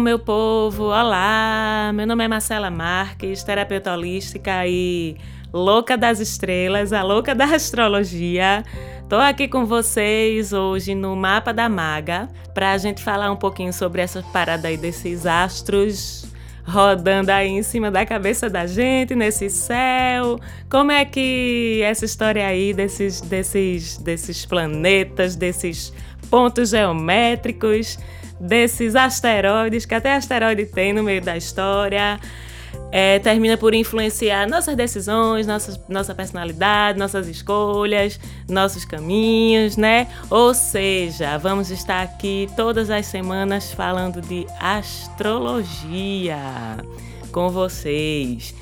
meu povo! Olá! Meu nome é Marcela Marques, terapeuta holística e louca das estrelas, a louca da astrologia. Tô aqui com vocês hoje no Mapa da Maga para a gente falar um pouquinho sobre essa parada aí desses astros rodando aí em cima da cabeça da gente, nesse céu. Como é que essa história aí desses, desses, desses planetas, desses pontos geométricos, desses asteroides, que até asteroide tem no meio da história. É, termina por influenciar nossas decisões, nossas, nossa personalidade, nossas escolhas, nossos caminhos, né? Ou seja, vamos estar aqui todas as semanas falando de astrologia com vocês.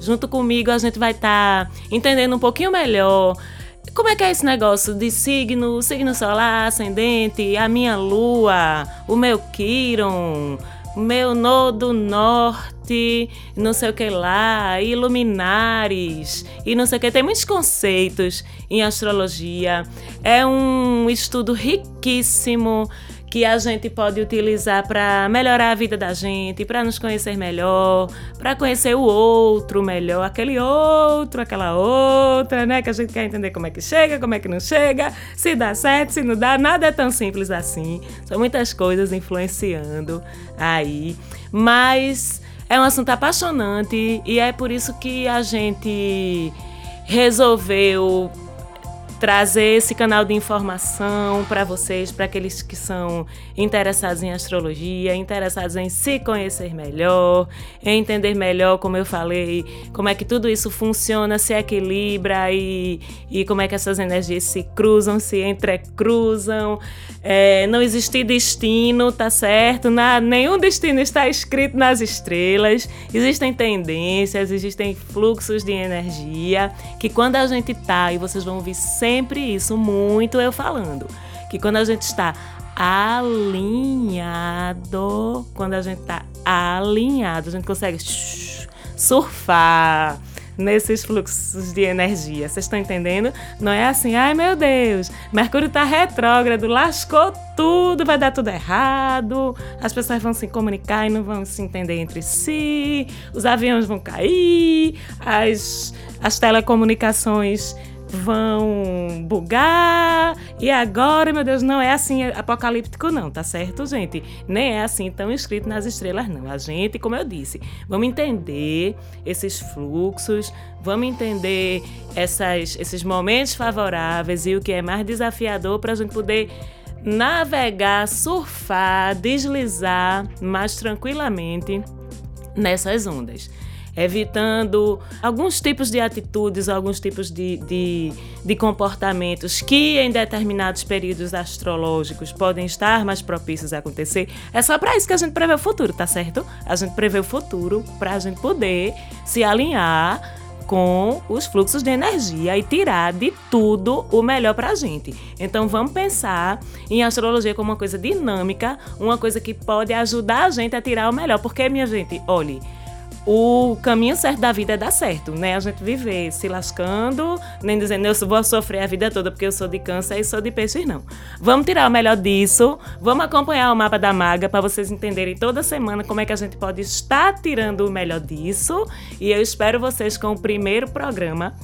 Junto comigo a gente vai estar tá entendendo um pouquinho melhor como é que é esse negócio de signo, signo solar, ascendente, a minha lua, o meu Quiron, meu nodo norte, não sei o que lá, iluminares e não sei o que. Tem muitos conceitos em astrologia. É um estudo riquíssimo que a gente pode utilizar para melhorar a vida da gente, para nos conhecer melhor, para conhecer o outro melhor, aquele outro, aquela outra, né? Que a gente quer entender como é que chega, como é que não chega, se dá certo, se não dá, nada é tão simples assim. São muitas coisas influenciando aí, mas é um assunto apaixonante e é por isso que a gente resolveu trazer esse canal de informação para vocês, para aqueles que são interessados em astrologia, interessados em se conhecer melhor, entender melhor, como eu falei, como é que tudo isso funciona, se equilibra e, e como é que essas energias se cruzam, se entrecruzam. É, não existe destino, tá certo? Na, nenhum destino está escrito nas estrelas. Existem tendências, existem fluxos de energia que quando a gente tá, e vocês vão ouvir sempre sempre isso, muito eu falando. Que quando a gente está alinhado, quando a gente está alinhado, a gente consegue surfar nesses fluxos de energia. Vocês estão entendendo? Não é assim, ai meu Deus, Mercúrio está retrógrado, lascou tudo, vai dar tudo errado, as pessoas vão se comunicar e não vão se entender entre si, os aviões vão cair, as, as telecomunicações vão bugar. E agora, meu Deus, não é assim apocalíptico, não, tá certo, gente? Nem é assim tão escrito nas estrelas, não. A gente, como eu disse, vamos entender esses fluxos, vamos entender essas, esses momentos favoráveis e o que é mais desafiador para a gente poder navegar, surfar, deslizar mais tranquilamente nessas ondas evitando alguns tipos de atitudes, alguns tipos de, de, de, comportamentos que em determinados períodos astrológicos podem estar mais propícios a acontecer. É só para isso que a gente prevê o futuro, tá certo? A gente prevê o futuro para a gente poder se alinhar com os fluxos de energia e tirar de tudo o melhor para a gente. Então vamos pensar em astrologia como uma coisa dinâmica, uma coisa que pode ajudar a gente a tirar o melhor. Porque, minha gente, olhe o caminho certo da vida é dar certo, né? A gente viver se lascando, nem dizendo eu vou sofrer a vida toda porque eu sou de câncer e sou de peixes, não. Vamos tirar o melhor disso, vamos acompanhar o mapa da maga para vocês entenderem toda semana como é que a gente pode estar tirando o melhor disso. E eu espero vocês com o primeiro programa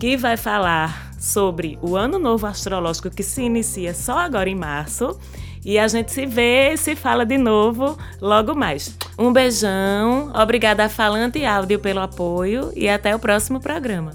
que vai falar sobre o ano novo astrológico que se inicia só agora em março e a gente se vê se fala de novo logo mais. Um beijão, obrigada a Falante Áudio pelo apoio e até o próximo programa.